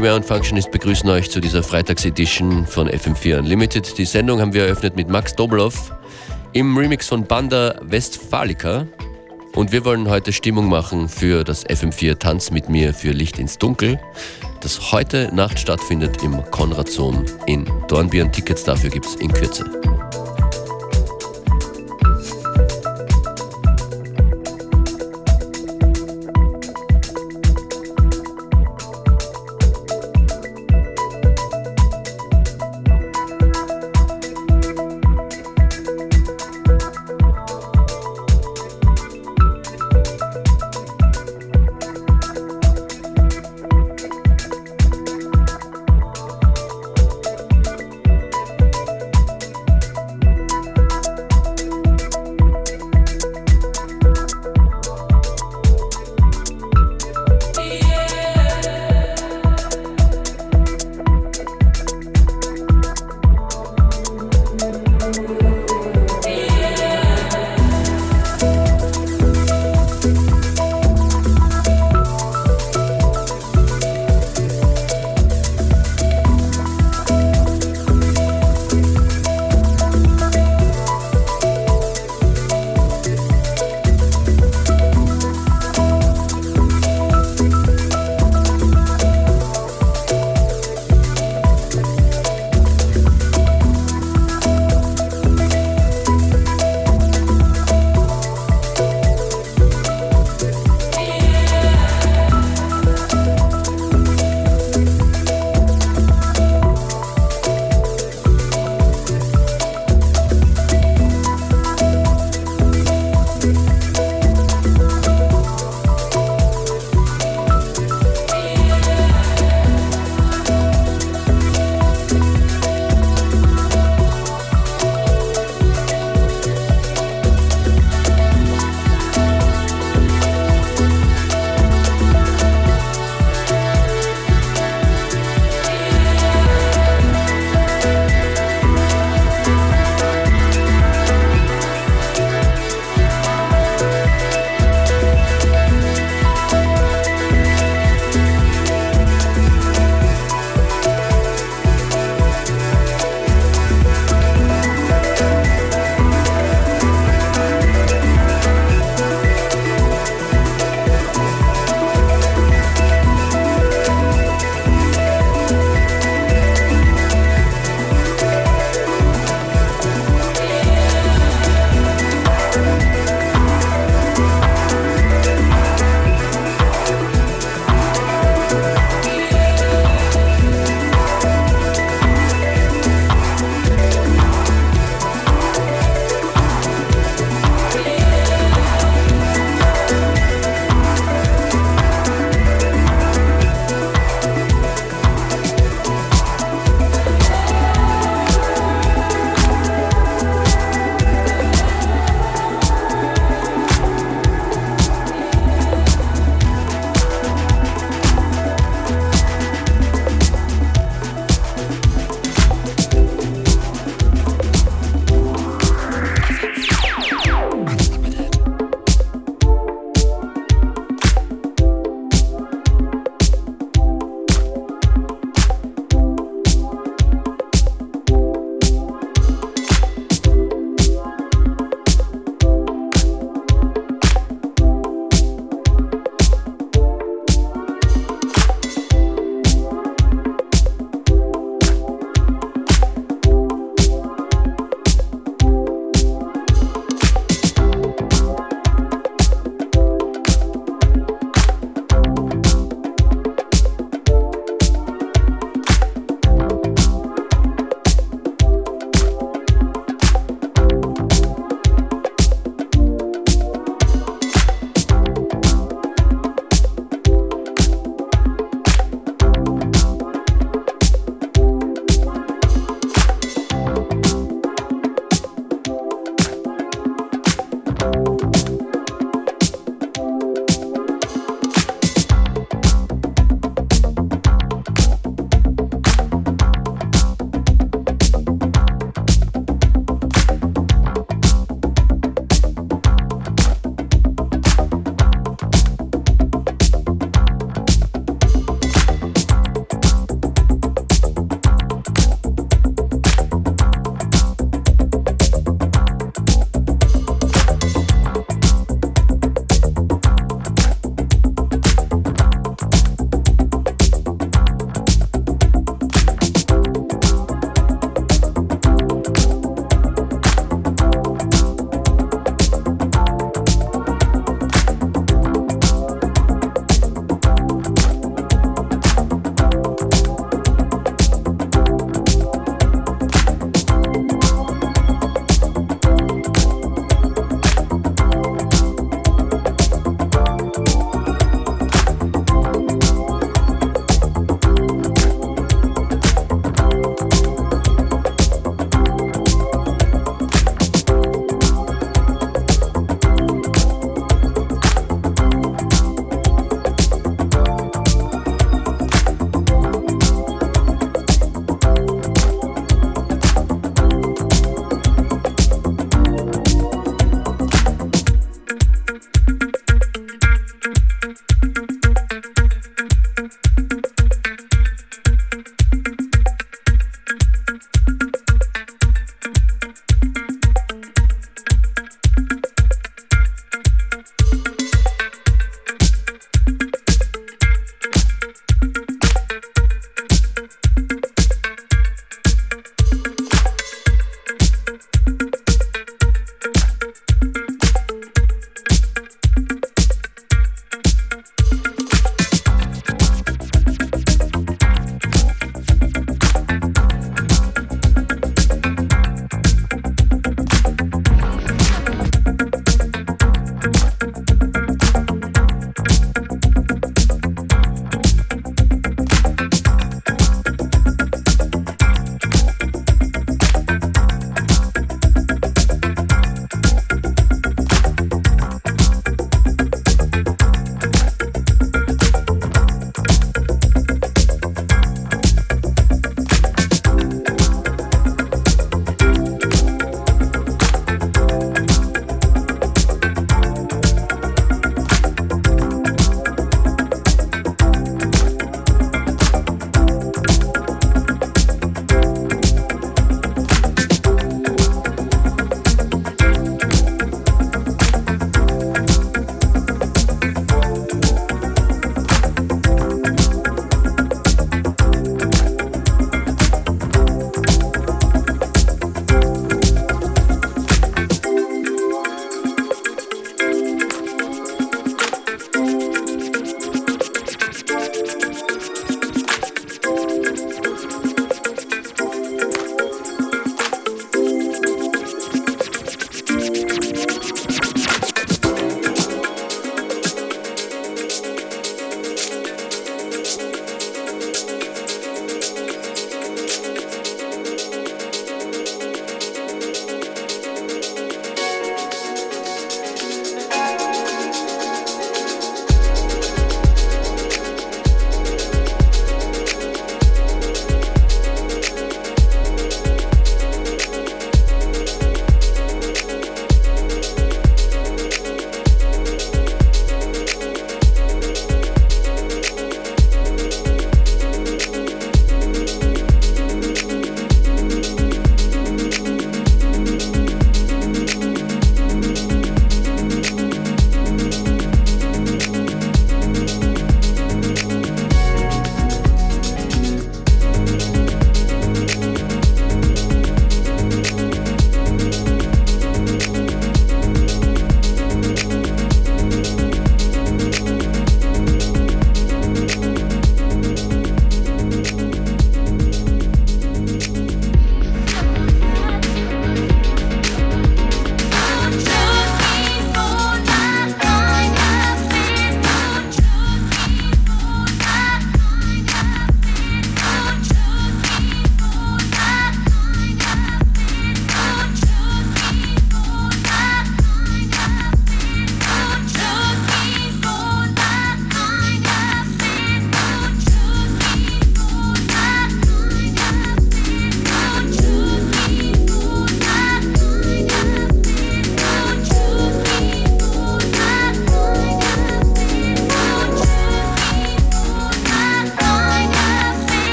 Beware und Functionist begrüßen euch zu dieser Freitagsedition von FM4 Unlimited. Die Sendung haben wir eröffnet mit Max Dobloff im Remix von Banda Westfalica. Und wir wollen heute Stimmung machen für das FM4 Tanz mit mir für Licht ins Dunkel, das heute Nacht stattfindet im Konradsohn in Dornbirn. Tickets dafür gibt es in Kürze.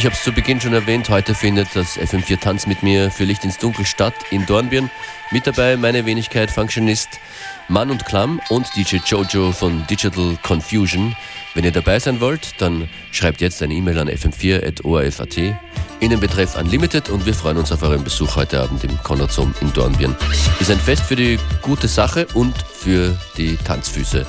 Ich habe es zu Beginn schon erwähnt, heute findet das FM4 Tanz mit mir für Licht ins Dunkel statt in Dornbirn. Mit dabei meine Wenigkeit Functionist Mann und Klamm und DJ Jojo von Digital Confusion. Wenn ihr dabei sein wollt, dann schreibt jetzt eine E-Mail an fm4.orf.at in den Betreff Unlimited und wir freuen uns auf euren Besuch heute Abend im Konradzom in Dornbirn. Ist ein Fest für die gute Sache und für die Tanzfüße.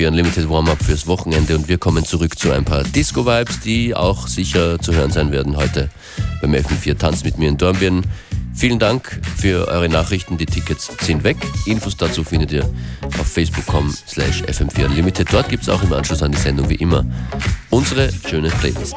FM4 Unlimited Warm-Up fürs Wochenende und wir kommen zurück zu ein paar Disco-Vibes, die auch sicher zu hören sein werden heute beim FM4 Tanz mit mir in Dornbirn. Vielen Dank für eure Nachrichten. Die Tickets sind weg. Infos dazu findet ihr auf facebook.com slash fm4 unlimited. Dort gibt es auch im Anschluss an die Sendung wie immer unsere schöne Playlist.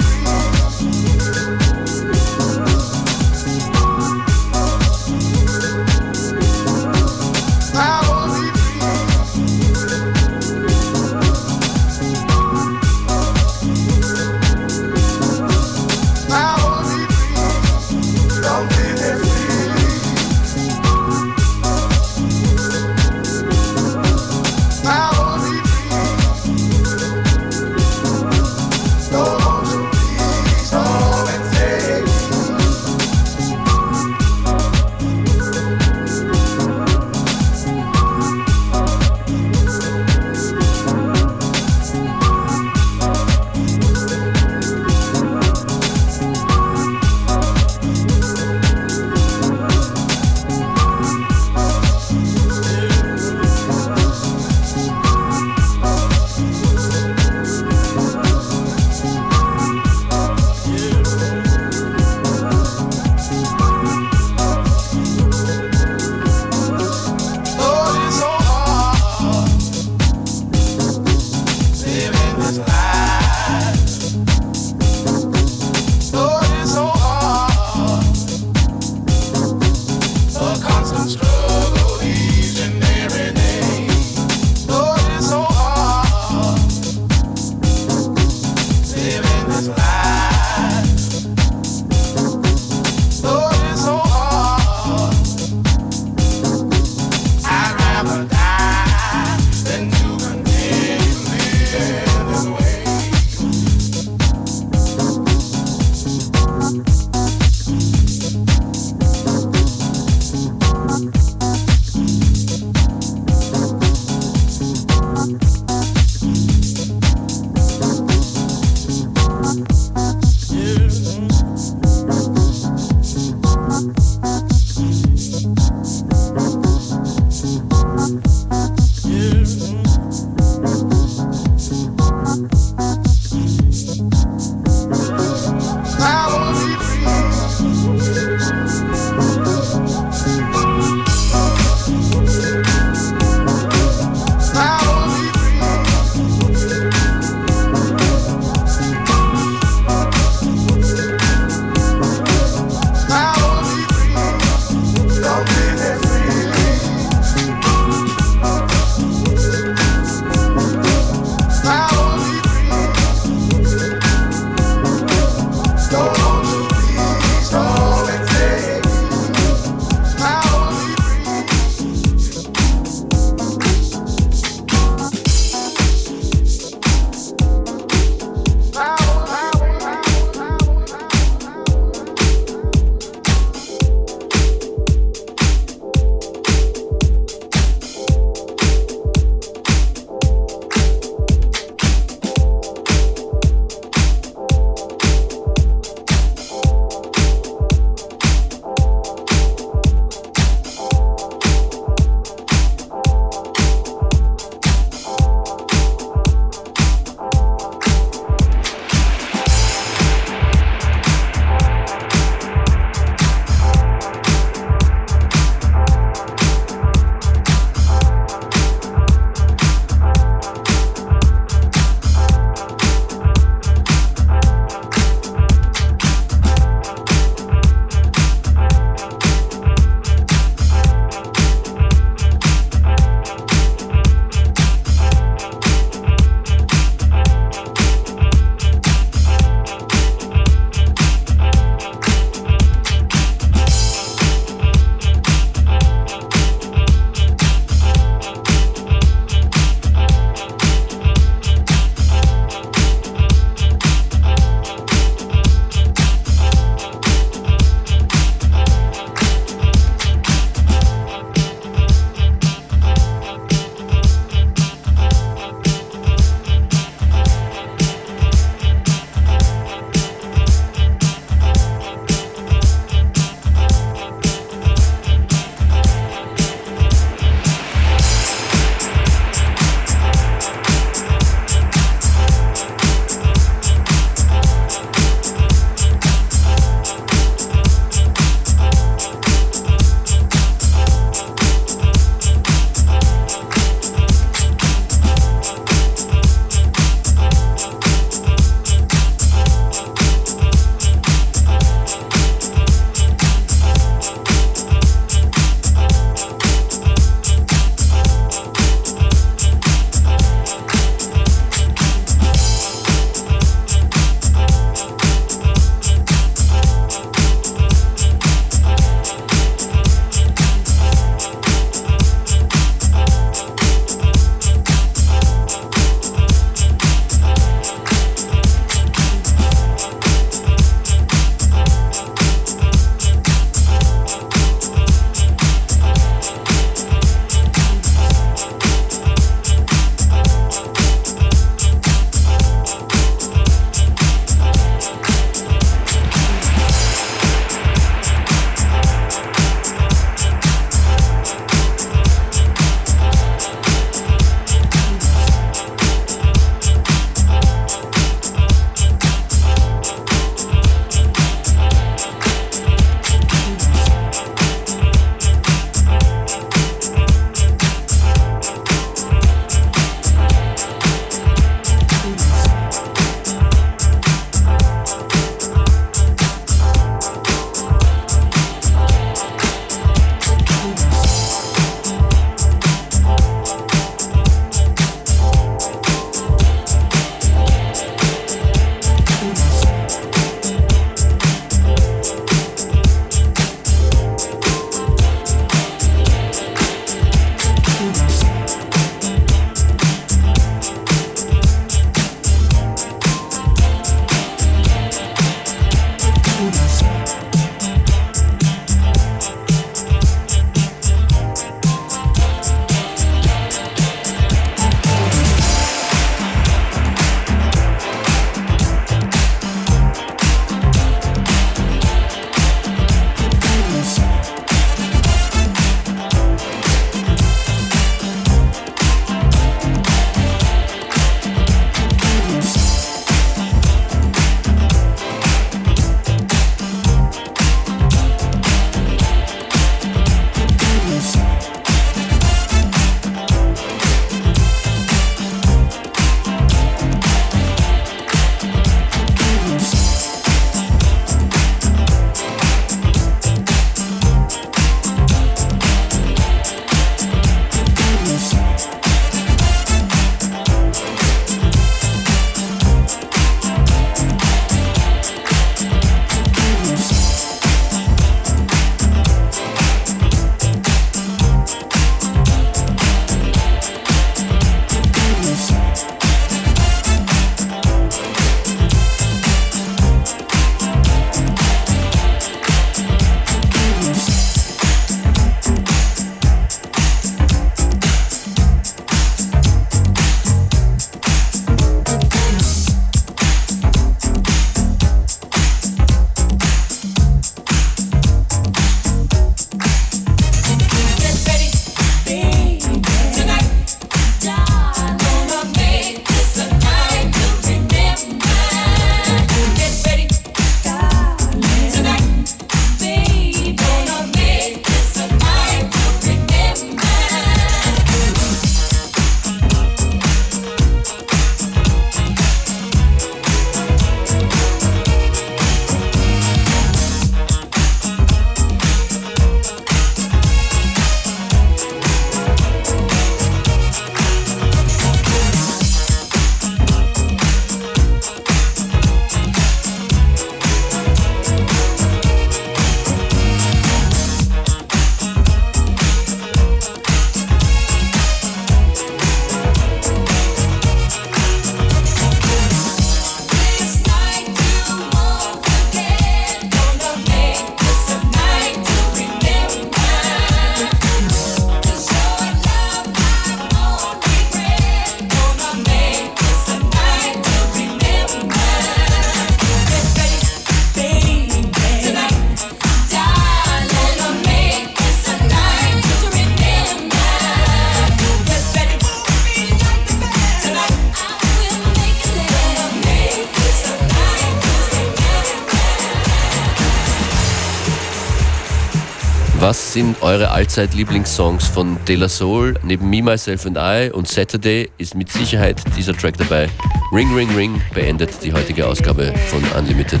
Sind eure Allzeit-Lieblingssongs von De La Soul? Neben Me, Myself and I und Saturday ist mit Sicherheit dieser Track dabei. Ring, Ring, Ring beendet die heutige Ausgabe von Unlimited.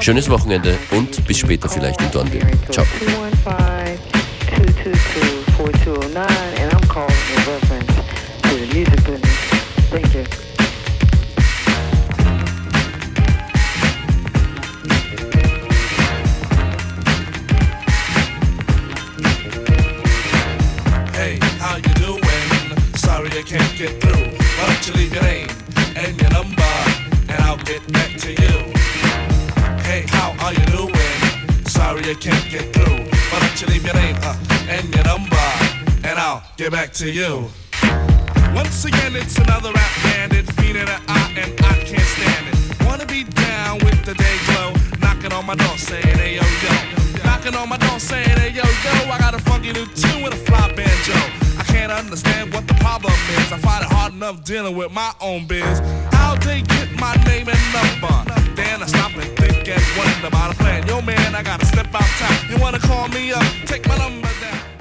Schönes Wochenende und bis später vielleicht in Dornbirn. Ciao. Back to you. Once again, it's another rap bandit, feeding an eye, and I can't stand it. Wanna be down with the day glow, knocking on my door saying, hey yo yo. Knocking on my door saying, hey yo yo, I got a funky new tune with a fly banjo I can't understand what the problem is. I find it hard enough dealing with my own biz. How they get my name and number? Then I stop and think and wonder about a plan. Yo, man, I gotta step out time. You wanna call me up? Take my number down.